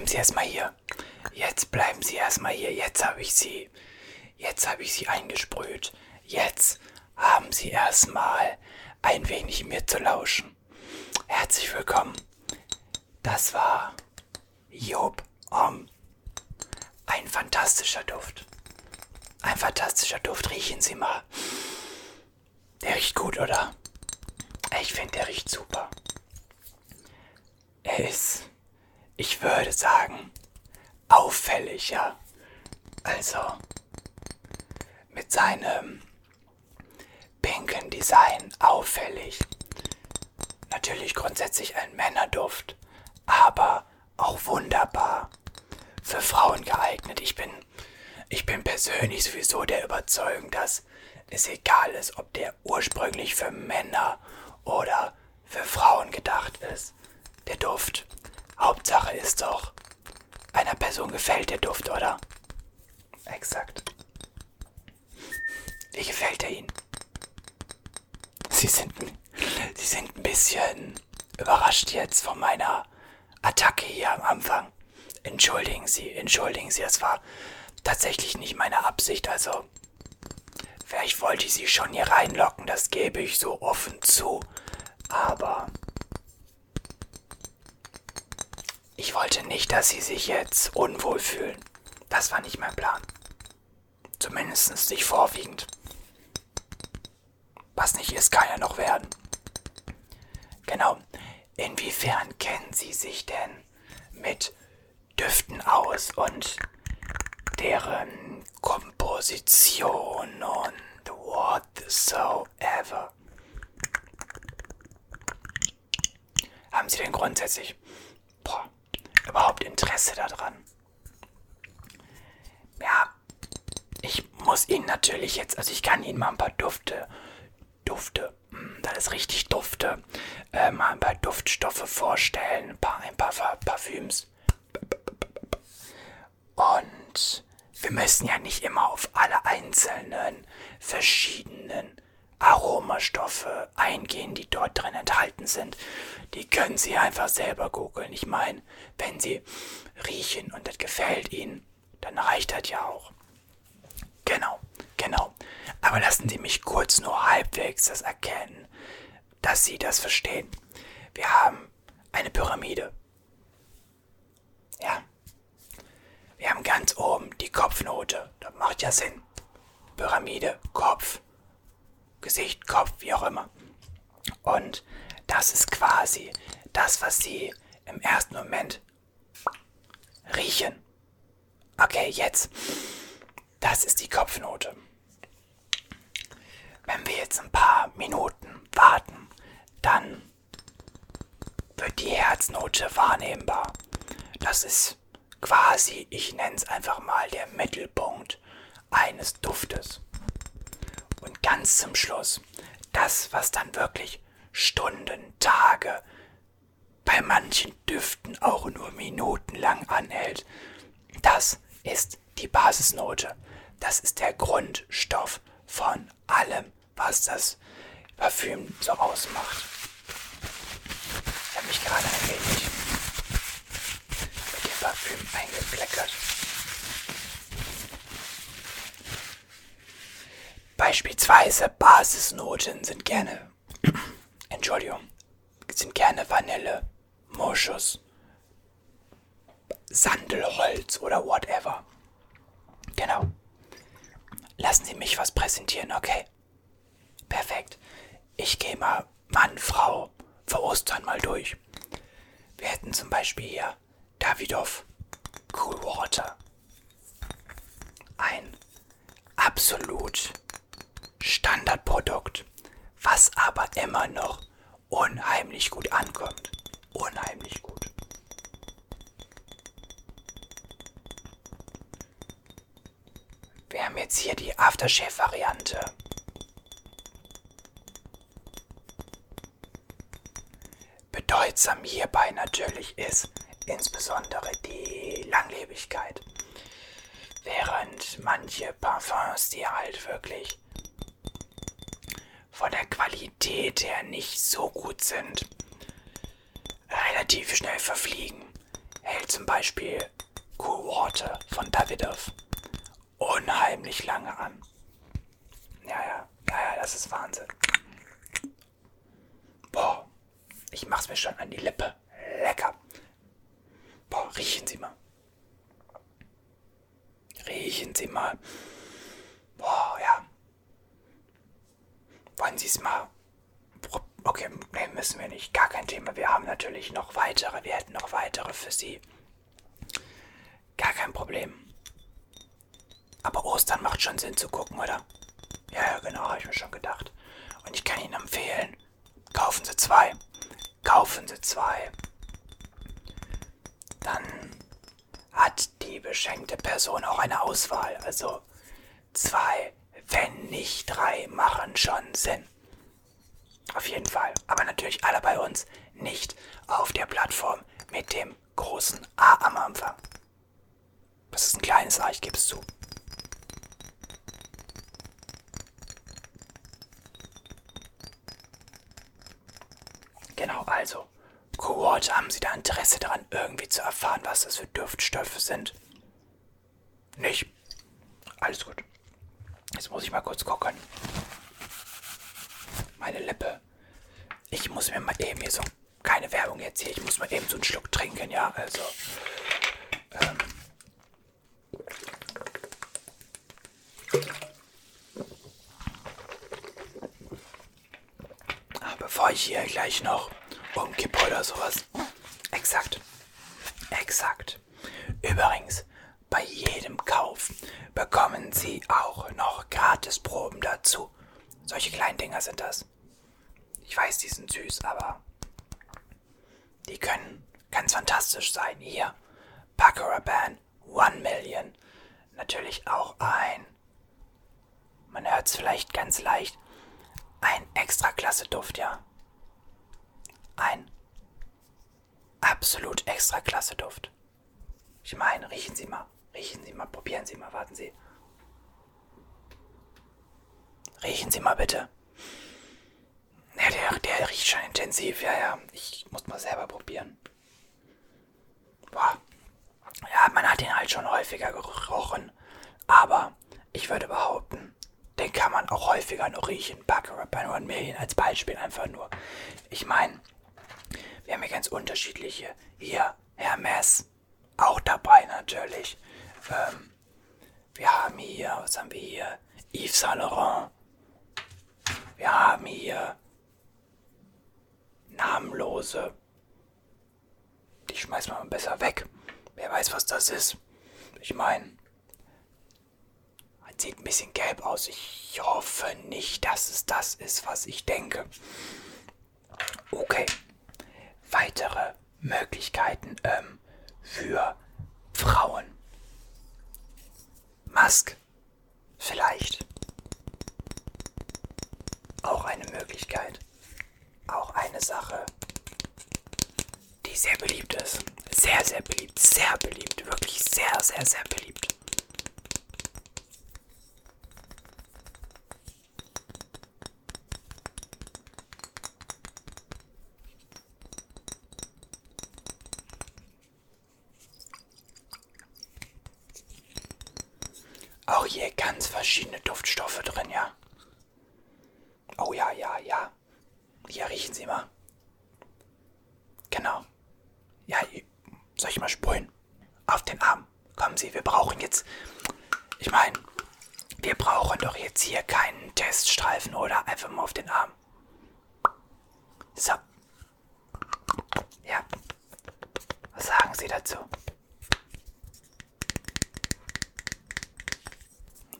bleiben Sie erstmal hier. Jetzt bleiben Sie erstmal hier. Jetzt habe ich Sie. Jetzt habe ich Sie eingesprüht. Jetzt haben Sie erstmal ein wenig mir zu lauschen. Herzlich willkommen. Das war Job Om. Ein fantastischer Duft. Ein fantastischer Duft. Riechen Sie mal. Der riecht gut, oder? Ich finde, der riecht super. Er ist, ich würde sagen, auffällig, ja. Also, mit seinem pinken Design auffällig. Natürlich grundsätzlich ein Männerduft, aber auch wunderbar für Frauen geeignet. Ich bin, ich bin persönlich sowieso der Überzeugung, dass es egal ist, ob der ursprünglich für Männer oder für Frauen gedacht ist. Der Duft. Hauptsache ist doch, einer Person gefällt der Duft, oder? Exakt. Wie gefällt er Ihnen? Sie sind, Sie sind ein bisschen überrascht jetzt von meiner Attacke hier am Anfang. Entschuldigen Sie, entschuldigen Sie, es war tatsächlich nicht meine Absicht, also vielleicht wollte ich Sie schon hier reinlocken, das gebe ich so offen zu, aber ich wollte nicht, dass Sie sich jetzt unwohl fühlen. Das war nicht mein Plan. Zumindest nicht vorwiegend. Was nicht ist, kann ja noch werden. Genau. Inwiefern kennen Sie sich denn mit Düften aus und deren Komposition und whatsoever? Haben Sie denn grundsätzlich boah, überhaupt Interesse daran? Ja, ich muss Ihnen natürlich jetzt, also ich kann Ihnen mal ein paar Dufte, Dufte, hm, das ist richtig Dufte, äh, mal ein paar Duftstoffe vorstellen, ein paar, ein paar Parfüms. Und wir müssen ja nicht immer auf alle einzelnen verschiedenen Aromastoffe eingehen, die dort drin enthalten sind. Die können Sie einfach selber googeln. Ich meine, wenn Sie riechen und das gefällt Ihnen, dann reicht das ja auch. Genau, genau. Aber lassen Sie mich kurz nur halbwegs das erkennen, dass Sie das verstehen. Wir haben eine Pyramide. Ja. Wir haben ganz oben die Kopfnote. Das macht ja Sinn. Pyramide, Kopf, Gesicht, Kopf, wie auch immer. Und das ist quasi das, was Sie im ersten Moment riechen. Okay, jetzt das ist die Kopfnote. Wenn wir jetzt ein paar Minuten warten, dann wird die Herznote wahrnehmbar. Das ist quasi, ich nenne es einfach mal der Mittelpunkt eines Duftes. Ganz zum Schluss, das, was dann wirklich Stunden, Tage, bei manchen Düften auch nur minutenlang anhält, das ist die Basisnote. Das ist der Grundstoff von allem, was das Parfüm so ausmacht. Ich habe mich gerade ein wenig mit dem Parfüm eingekleckert. Beispielsweise Basisnoten sind gerne, Entschuldigung, sind gerne Vanille, Moschus, Sandelholz oder whatever. Genau. Lassen Sie mich was präsentieren, okay? Perfekt. Ich gehe mal Mann, Frau für Ostern mal durch. Wir hätten zum Beispiel hier Davidoff Cool Water. Ein absolut Standardprodukt, was aber immer noch unheimlich gut ankommt. Unheimlich gut. Wir haben jetzt hier die Aftershave-Variante. Bedeutsam hierbei natürlich ist insbesondere die Langlebigkeit. Während manche Parfums, die halt wirklich von der Qualität her nicht so gut sind, relativ schnell verfliegen, hält zum Beispiel Cool Water von Davidoff unheimlich lange an. Ja, ja, ja, ja, das ist Wahnsinn. Boah, ich mach's mir schon an die Lippe. Lecker. Boah, riechen Sie mal. Riechen Sie mal. Boah. Wollen Sie es mal? Okay, nee, müssen wir nicht. Gar kein Thema. Wir haben natürlich noch weitere. Wir hätten noch weitere für Sie. Gar kein Problem. Aber Ostern macht schon Sinn zu gucken, oder? Ja, ja, genau, habe ich mir schon gedacht. Und ich kann Ihnen empfehlen, kaufen Sie zwei. Kaufen Sie zwei. Dann hat die beschenkte Person auch eine Auswahl. Also zwei, wenn nicht drei, machen schon Sinn. Auf jeden Fall. Aber natürlich alle bei uns, nicht auf der Plattform mit dem großen A am Anfang. Das ist ein kleines A, ich gebe es zu. Genau, also, Cohort, haben Sie da Interesse daran, irgendwie zu erfahren, was das für Duftstoffe sind? Nicht? Alles gut. Jetzt muss ich mal kurz gucken. Meine Lippe. Ich muss mir mal eben hier so. Keine Werbung jetzt hier. Ich muss mal eben so einen Schluck trinken, ja? Also. Ähm, bevor ich hier gleich noch umkippe oder sowas. Exakt. Exakt. Übrigens, bei jedem Kauf bekommen Sie auch noch Gratisproben dazu. Solche kleinen Dinger sind das. Ich weiß, die sind süß, aber die können ganz fantastisch sein. Hier, Pacaraban, One Million. Natürlich auch ein, man hört es vielleicht ganz leicht, ein extra klasse Duft, ja. Ein absolut extra klasse Duft. Ich meine, riechen Sie mal. Riechen Sie mal, probieren Sie mal, warten Sie. Riechen Sie mal bitte. Ja, der, der riecht schon intensiv, ja, ja. Ich muss mal selber probieren. Boah. Ja, man hat ihn halt schon häufiger gerochen. Aber ich würde behaupten, den kann man auch häufiger noch riechen. Baccarat One Million als Beispiel einfach nur. Ich meine, wir haben hier ganz unterschiedliche. Hier, Hermes, auch dabei natürlich. Ähm, wir haben hier, was haben wir hier? Yves Saint Laurent. Wir haben hier namenlose. Die schmeißen wir mal besser weg. Wer weiß, was das ist. Ich meine, Sieht ein bisschen gelb aus. Ich hoffe nicht, dass es das ist, was ich denke. Okay. Weitere Möglichkeiten ähm, für Frauen. Mask. Vielleicht. Auch eine Möglichkeit. Auch eine Sache, die sehr beliebt ist. Sehr, sehr beliebt. Sehr beliebt. Wirklich sehr, sehr, sehr beliebt. Auch hier ganz verschiedene Duftstoffe drin, ja. Oh ja, ja, ja. Hier riechen Sie mal. Genau. Ja, soll ich mal sprühen? Auf den Arm. Kommen Sie, wir brauchen jetzt. Ich meine, wir brauchen doch jetzt hier keinen Teststreifen oder einfach mal auf den Arm. So. Ja. Was sagen Sie dazu?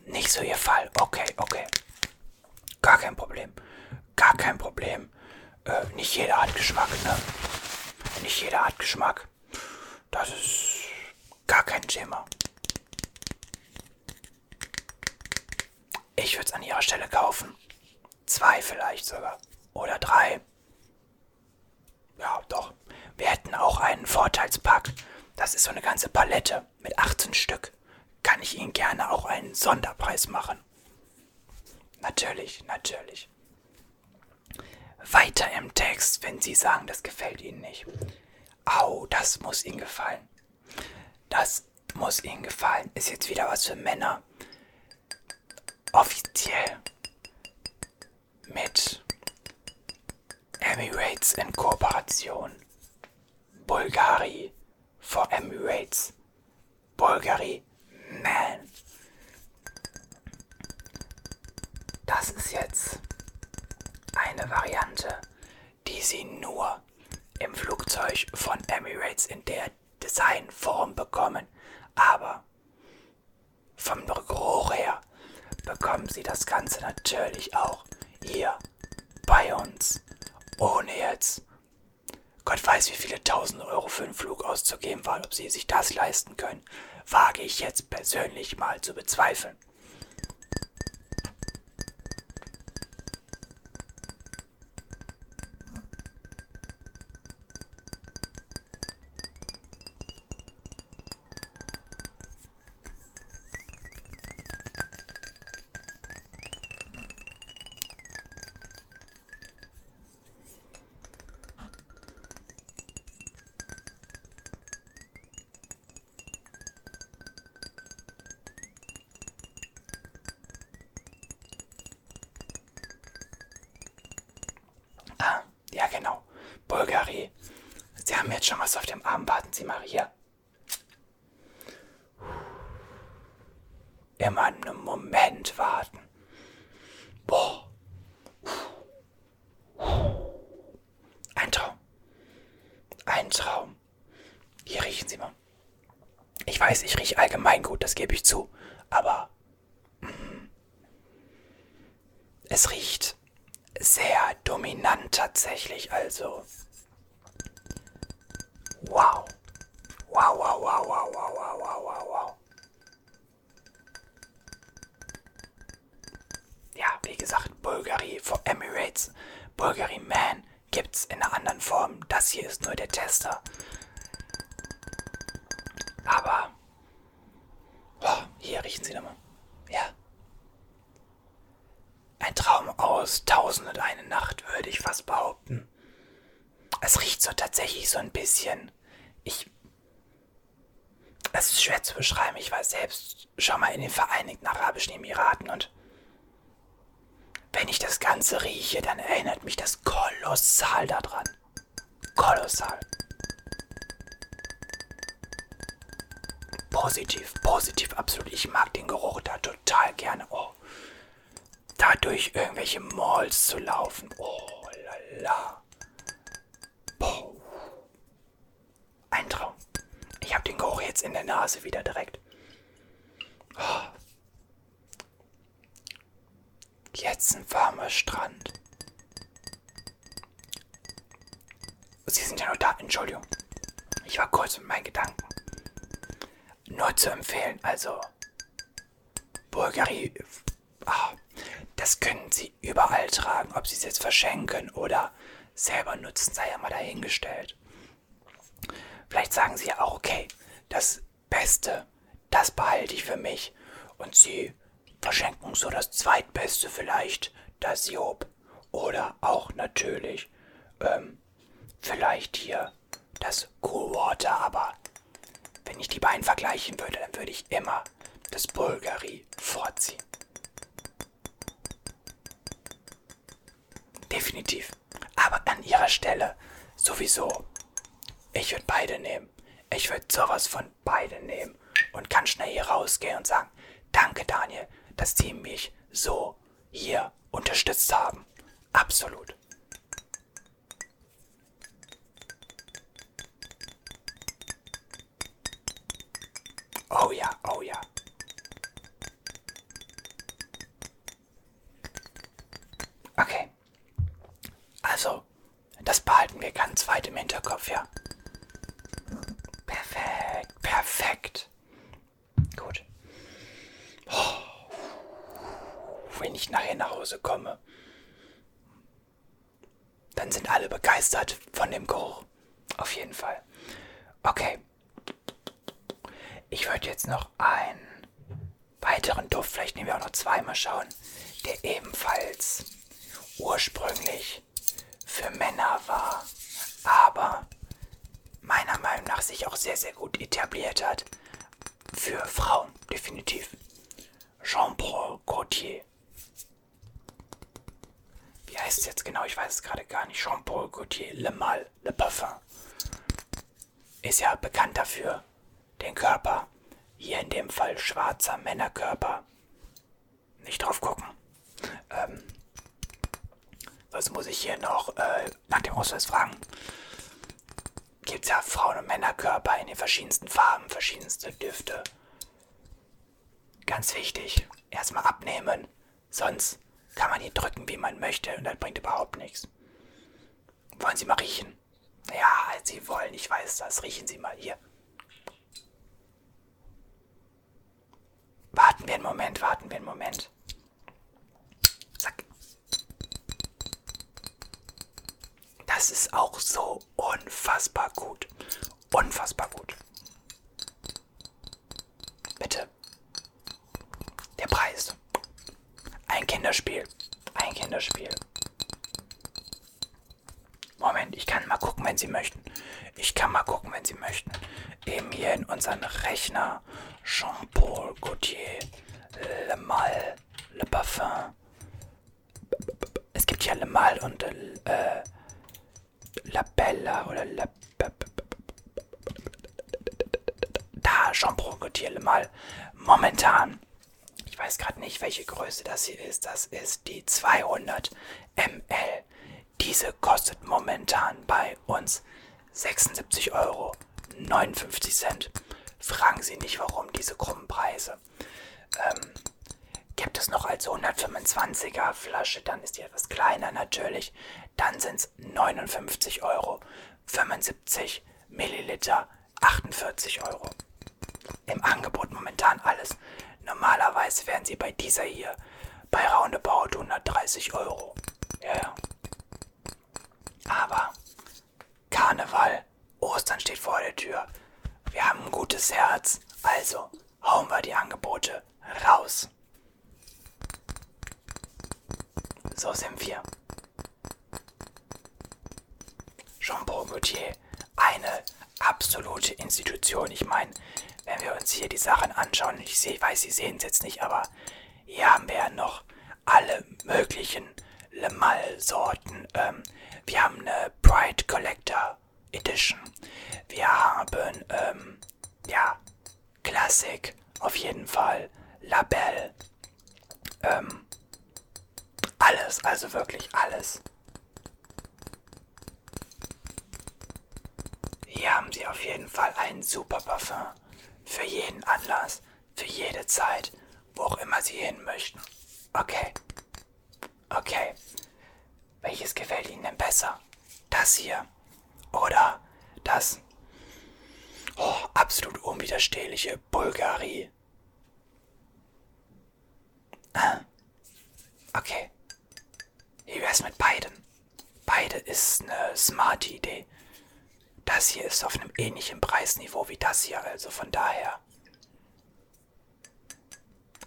Nicht so Ihr Fall. Okay, okay. Gar kein Problem. Gar kein Problem. Äh, nicht jeder hat Geschmack, ne? Nicht jeder hat Geschmack. Das ist gar kein Thema. Ich würde es an Ihrer Stelle kaufen. Zwei vielleicht sogar. Oder drei. Ja, doch. Wir hätten auch einen Vorteilspack. Das ist so eine ganze Palette mit 18 Stück kann ich Ihnen gerne auch einen Sonderpreis machen. Natürlich, natürlich. Weiter im Text, wenn Sie sagen, das gefällt Ihnen nicht. Au, das muss Ihnen gefallen. Das muss Ihnen gefallen. Ist jetzt wieder was für Männer. Offiziell mit Emirates in Kooperation. Bulgari for Emirates. Bulgari Man. Das ist jetzt eine Variante, die Sie nur im Flugzeug von Emirates in der Designform bekommen. Aber vom Geruch her bekommen Sie das Ganze natürlich auch hier bei uns. Ohne jetzt Gott weiß, wie viele tausend Euro für einen Flug auszugeben, weil ob Sie sich das leisten können, wage ich jetzt persönlich mal zu bezweifeln. Bulgari. Sie haben jetzt schon was auf dem Arm. Warten Sie mal hier. Immer einen Moment warten. Boah. Ein Traum. Ein Traum. Hier riechen Sie mal. Ich weiß, ich rieche allgemein gut, das gebe ich zu. Aber mm, es riecht sehr dominant tatsächlich, also. Wow. Wow, wow, wow, wow, wow, wow, wow, wow, wow. Ja, wie gesagt, Bulgari for Emirates. Bulgari Man gibt's in einer anderen Form. Das hier ist nur der Tester. Aber. Oh, hier riechen Sie nochmal. Ja. Ein Traum aus Tausend und eine Nacht, würde ich fast behaupten. Es riecht so tatsächlich so ein bisschen. Ich. Es ist schwer zu beschreiben. Ich war selbst schon mal in den Vereinigten Arabischen Emiraten und wenn ich das Ganze rieche, dann erinnert mich das kolossal daran. Kolossal. Positiv, positiv, absolut. Ich mag den Geruch da total gerne. Oh. Da durch irgendwelche Malls zu laufen. Oh lala. Boah. Ein Traum. Ich habe den Geruch jetzt in der Nase wieder direkt. Oh. Jetzt ein warmer Strand. Sie sind ja nur da, Entschuldigung. Ich war kurz mit meinen Gedanken. Nur zu empfehlen, also Bulgari, ah, das können Sie überall tragen. Ob Sie es jetzt verschenken oder selber nutzen, sei ja mal dahingestellt. Vielleicht sagen Sie ja auch, okay, das Beste, das behalte ich für mich. Und Sie verschenken so das Zweitbeste vielleicht, das Job. Oder auch natürlich, ähm, vielleicht hier das Cool Water, aber wenn ich die beiden vergleichen würde, dann würde ich immer das Bulgari vorziehen. Definitiv. Aber an ihrer Stelle sowieso. Ich würde beide nehmen. Ich würde sowas von beide nehmen und kann schnell hier rausgehen und sagen, danke Daniel, dass Sie mich so hier unterstützt haben. Absolut. Hinterkopf, ja. Perfekt, perfekt. Gut. Oh. Wenn ich nachher nach Hause komme, dann sind alle begeistert von dem Geruch. Auf jeden Fall. Okay. Ich würde jetzt noch einen weiteren Duft, vielleicht nehmen wir auch noch zweimal schauen, der ebenfalls ursprünglich für Männer war, aber meiner Meinung nach sich auch sehr, sehr gut etabliert hat. für Frauen, definitiv. Jean-Paul Gaultier. Wie heißt es jetzt genau? Ich weiß es gerade gar nicht. Jean-Paul Gaultier Le Mal, Le Parfum. Ist ja bekannt dafür, den Körper, hier in dem Fall schwarzer Männerkörper, nicht drauf gucken. Ähm, was muss ich hier noch äh, nach dem Ausweis fragen? Gibt es ja Frauen- und Männerkörper in den verschiedensten Farben, verschiedenste Düfte. Ganz wichtig, erstmal abnehmen, sonst kann man hier drücken, wie man möchte und das bringt überhaupt nichts. Wollen Sie mal riechen? Ja, Sie wollen, ich weiß das. Riechen Sie mal hier. Warten wir einen Moment, warten wir einen Moment. Das ist auch so unfassbar gut. Unfassbar gut. Bitte. Der Preis. Ein Kinderspiel. Ein Kinderspiel. Moment, ich kann mal gucken, wenn Sie möchten. Ich kann mal gucken, wenn Sie möchten. Eben hier in unseren Rechner. Jean-Paul Gaultier. Le Mal. Le Parfum. Es gibt ja Le Mal und äh, Bella oder La... Da, Jean-Paul Gaultier Le Mal. Momentan ich weiß gerade nicht, welche Größe das hier ist. Das ist die 200 ml. Diese kostet momentan bei uns 76,59 Euro. Fragen Sie nicht, warum diese krummen Preise. Ähm, gibt es noch als 125er Flasche, dann ist die etwas kleiner natürlich. Dann sind es 59 Euro. 75 Milliliter, 48 Euro. Im Angebot momentan alles. Normalerweise wären sie bei dieser hier bei roundabout 130 Euro. Ja, ja. Aber Karneval, Ostern steht vor der Tür. Wir haben ein gutes Herz, also hauen wir die Angebote raus. So sind wir. Jean-Paul Gaultier, eine absolute Institution. Ich meine, wenn wir uns hier die Sachen anschauen, ich seh, weiß, Sie sehen es jetzt nicht, aber hier haben wir ja noch alle möglichen Le Mal-Sorten. Ähm, wir haben eine Pride Collector Edition. Wir haben, ähm, ja, Classic auf jeden Fall. Labelle. Ähm, alles, also wirklich alles. Hier haben Sie auf jeden Fall einen super Parfum. Für jeden Anlass, für jede Zeit, wo auch immer Sie hin möchten. Okay. Okay. Welches gefällt Ihnen denn besser? Das hier oder das oh, absolut unwiderstehliche Bulgari? Ah. Okay. Wie wär's mit beiden? Beide ist eine smart Idee. Das hier ist auf einem ähnlichen Preisniveau wie das hier, also von daher.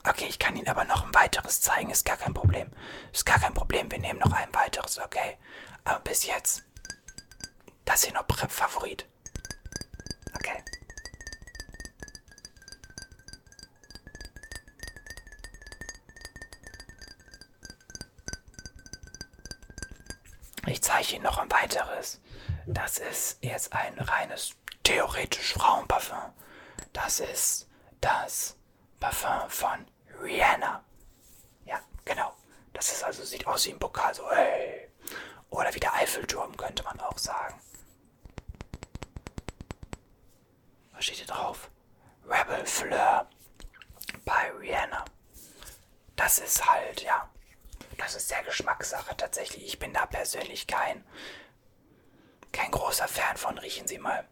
Okay, ich kann Ihnen aber noch ein weiteres zeigen, ist gar kein Problem. Ist gar kein Problem, wir nehmen noch ein weiteres, okay? Aber bis jetzt, das hier noch Favorit. Ich zeige Ihnen noch ein weiteres. Das ist jetzt ein reines theoretisch Frauenparfum. Das ist das Parfum von Rihanna. Ja, genau. Das ist also, sieht aus wie ein Pokal, so hey. Oder wie der Eiffelturm, könnte man auch sagen. Was steht hier drauf? Rebel Fleur bei Rihanna. Das ist halt, ja, das ist sehr Geschmackssache tatsächlich. Ich bin da persönlich kein kein großer Fan von, riechen Sie mal.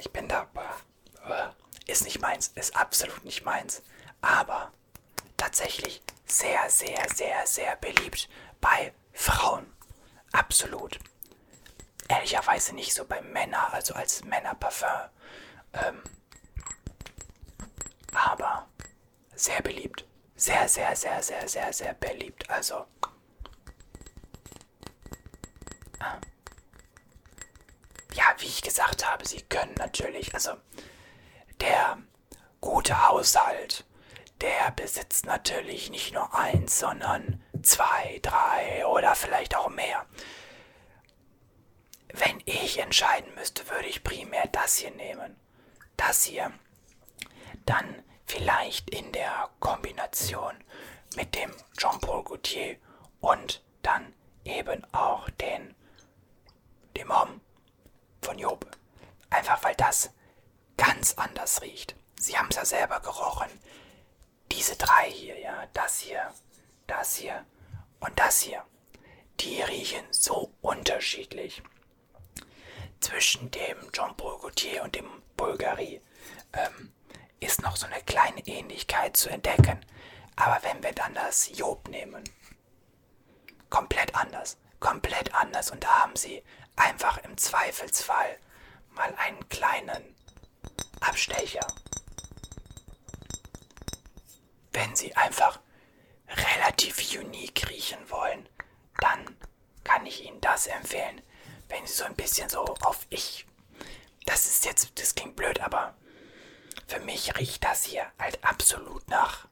Ich bin da. Ist nicht meins, ist absolut nicht meins. Aber tatsächlich sehr, sehr, sehr, sehr beliebt bei Frauen. Absolut. Ehrlicherweise nicht so bei Männern, also als Männerparfum. Ähm, aber sehr beliebt. Sehr, sehr, sehr, sehr, sehr, sehr beliebt. Also. Ah ja, wie ich gesagt habe, sie können natürlich, also der gute Haushalt, der besitzt natürlich nicht nur eins, sondern zwei, drei oder vielleicht auch mehr. Wenn ich entscheiden müsste, würde ich primär das hier nehmen. Das hier. Dann vielleicht in der Kombination mit dem Jean-Paul Gaultier und dann eben auch den dem Hom von Job. Einfach weil das ganz anders riecht. Sie haben es ja selber gerochen. Diese drei hier, ja, das hier, das hier und das hier, die riechen so unterschiedlich. Zwischen dem Jean Paul Gaultier und dem Bulgari ähm, ist noch so eine kleine Ähnlichkeit zu entdecken. Aber wenn wir dann das Job nehmen, komplett anders, komplett anders und da haben sie einfach im Zweifelsfall mal einen kleinen Abstecher. Wenn Sie einfach relativ unique riechen wollen, dann kann ich Ihnen das empfehlen. Wenn Sie so ein bisschen so auf ich. Das ist jetzt, das klingt blöd, aber für mich riecht das hier halt absolut nach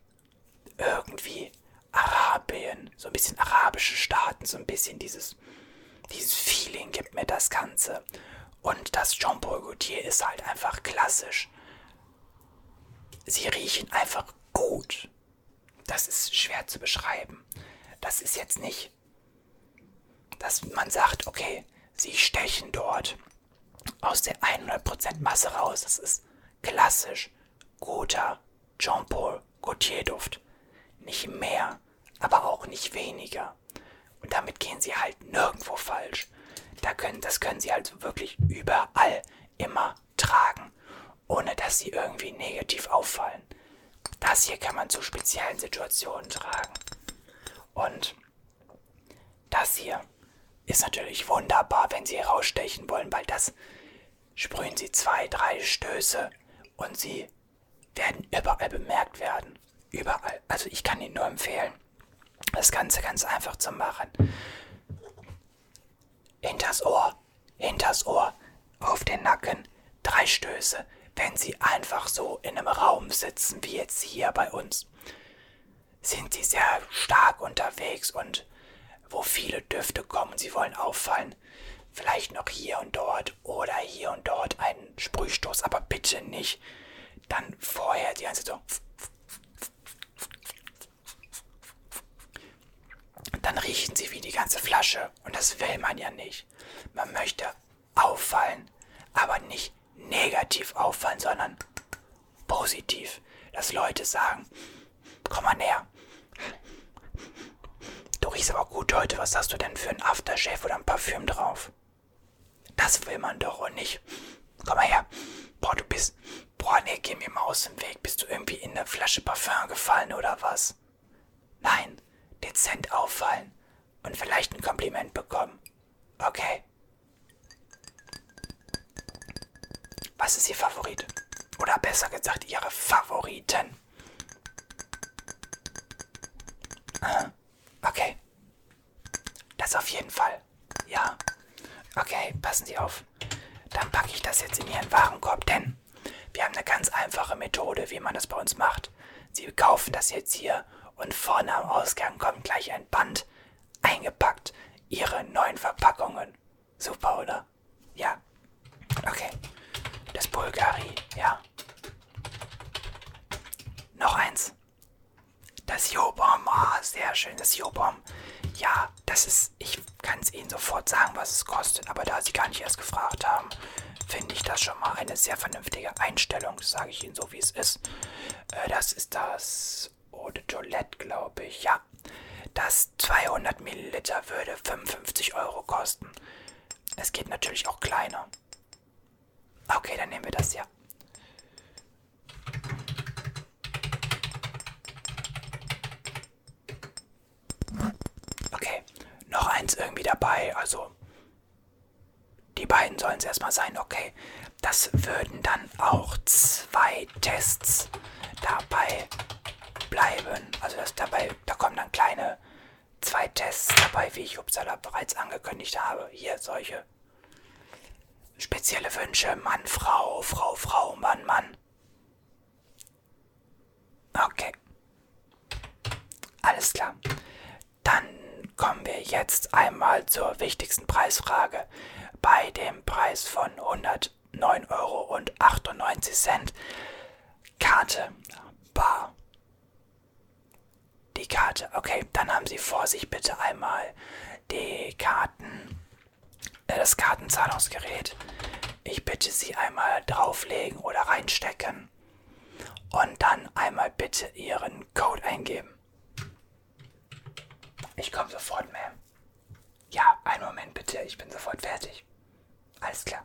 irgendwie Arabien, so ein bisschen arabische Staaten, so ein bisschen dieses, dieses Feeling gibt mir das Ganze. Und das Jean-Paul Gaultier ist halt einfach klassisch. Sie riechen einfach gut. Das ist schwer zu beschreiben. Das ist jetzt nicht, dass man sagt, okay, sie stechen dort aus der 100% Masse raus. Das ist klassisch guter Jean-Paul Gaultier-Duft. Nicht mehr, aber auch nicht weniger. Und damit gehen sie halt nirgendwo falsch. Da können, das können sie also wirklich überall immer tragen, ohne dass sie irgendwie negativ auffallen. Das hier kann man zu speziellen Situationen tragen. Und das hier ist natürlich wunderbar, wenn Sie herausstechen wollen, weil das sprühen Sie zwei, drei Stöße und Sie werden überall bemerkt werden. Überall. Also ich kann Ihnen nur empfehlen, das Ganze ganz einfach zu machen. Hinters Ohr, hinters Ohr, auf den Nacken, drei Stöße, wenn Sie einfach so in einem Raum sitzen, wie jetzt hier bei uns. Sind Sie sehr stark unterwegs und wo viele Düfte kommen, Sie wollen auffallen, vielleicht noch hier und dort oder hier und dort einen Sprühstoß, aber bitte nicht dann vorher die ganze so dann riechen sie wie die ganze Flasche. Und das will man ja nicht. Man möchte auffallen, aber nicht negativ auffallen, sondern positiv. Dass Leute sagen, komm mal näher. Du riechst aber gut heute. Was hast du denn für ein Aftershave oder ein Parfüm drauf? Das will man doch und nicht. Komm mal her. Boah, du bist. Boah, nee, geh mir mal aus dem Weg. Bist du irgendwie in eine Flasche Parfüm gefallen oder was? Nein, dezent auffallen und vielleicht ein Kompliment bekommen. Okay. Was ist Ihr Favorit? Oder besser gesagt, Ihre Favoriten? Ah, okay. Das auf jeden Fall. Okay, passen Sie auf. Dann packe ich das jetzt in Ihren Warenkorb, denn wir haben eine ganz einfache Methode, wie man das bei uns macht. Sie kaufen das jetzt hier und vorne am Ausgang kommt gleich ein Band eingepackt. Ihre neuen Verpackungen. Super, oder? Ja. Okay. Das Bulgari, ja. Noch eins. Das Jobom, ah, sehr schön, das Jobom. Ja, das ist, ich kann es Ihnen sofort sagen, was es kostet, aber da Sie gar nicht erst gefragt haben, finde ich das schon mal eine sehr vernünftige Einstellung, sage ich Ihnen so, wie es ist. Äh, das ist das Eau de Toilette, glaube ich. Ja, das 200 Milliliter würde 55 Euro kosten. Es geht natürlich auch kleiner. Okay, dann nehmen wir das ja. Fans irgendwie dabei. Also die beiden sollen es erstmal sein, okay. Das würden dann auch zwei Tests dabei bleiben. Also das dabei, da kommen dann kleine zwei Tests dabei, wie ich Uppsala bereits angekündigt habe. Hier solche spezielle Wünsche. Mann, Frau, Frau, Frau, Mann, Mann. Okay. Alles klar kommen wir jetzt einmal zur wichtigsten Preisfrage. Bei dem Preis von 109,98 Euro Karte, Bar. Die Karte, okay, dann haben Sie vor sich bitte einmal die Karten, äh, das Kartenzahlungsgerät. Ich bitte Sie einmal drauflegen oder reinstecken und dann einmal bitte Ihren Code eingeben. Ich komme sofort, Ma'am. Ja, einen Moment bitte, ich bin sofort fertig. Alles klar.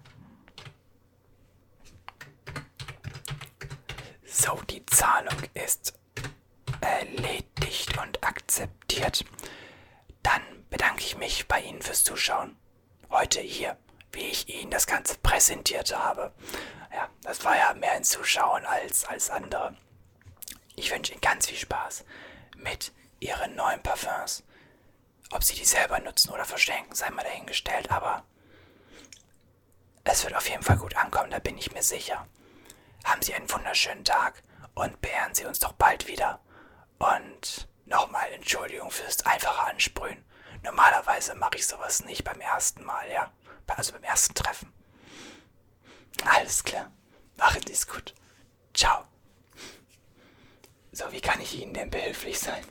So, die Zahlung ist erledigt und akzeptiert. Dann bedanke ich mich bei Ihnen fürs Zuschauen. Heute hier, wie ich Ihnen das Ganze präsentiert habe. Ja, das war ja mehr ein Zuschauen als, als andere. Ich wünsche Ihnen ganz viel Spaß mit Ihren neuen Parfums. Ob Sie die selber nutzen oder verschenken, sei mal dahingestellt, aber es wird auf jeden Fall gut ankommen, da bin ich mir sicher. Haben Sie einen wunderschönen Tag und beehren Sie uns doch bald wieder. Und nochmal Entschuldigung fürs einfache Ansprühen. Normalerweise mache ich sowas nicht beim ersten Mal, ja. Also beim ersten Treffen. Alles klar. Machen Sie es gut. Ciao. So, wie kann ich Ihnen denn behilflich sein?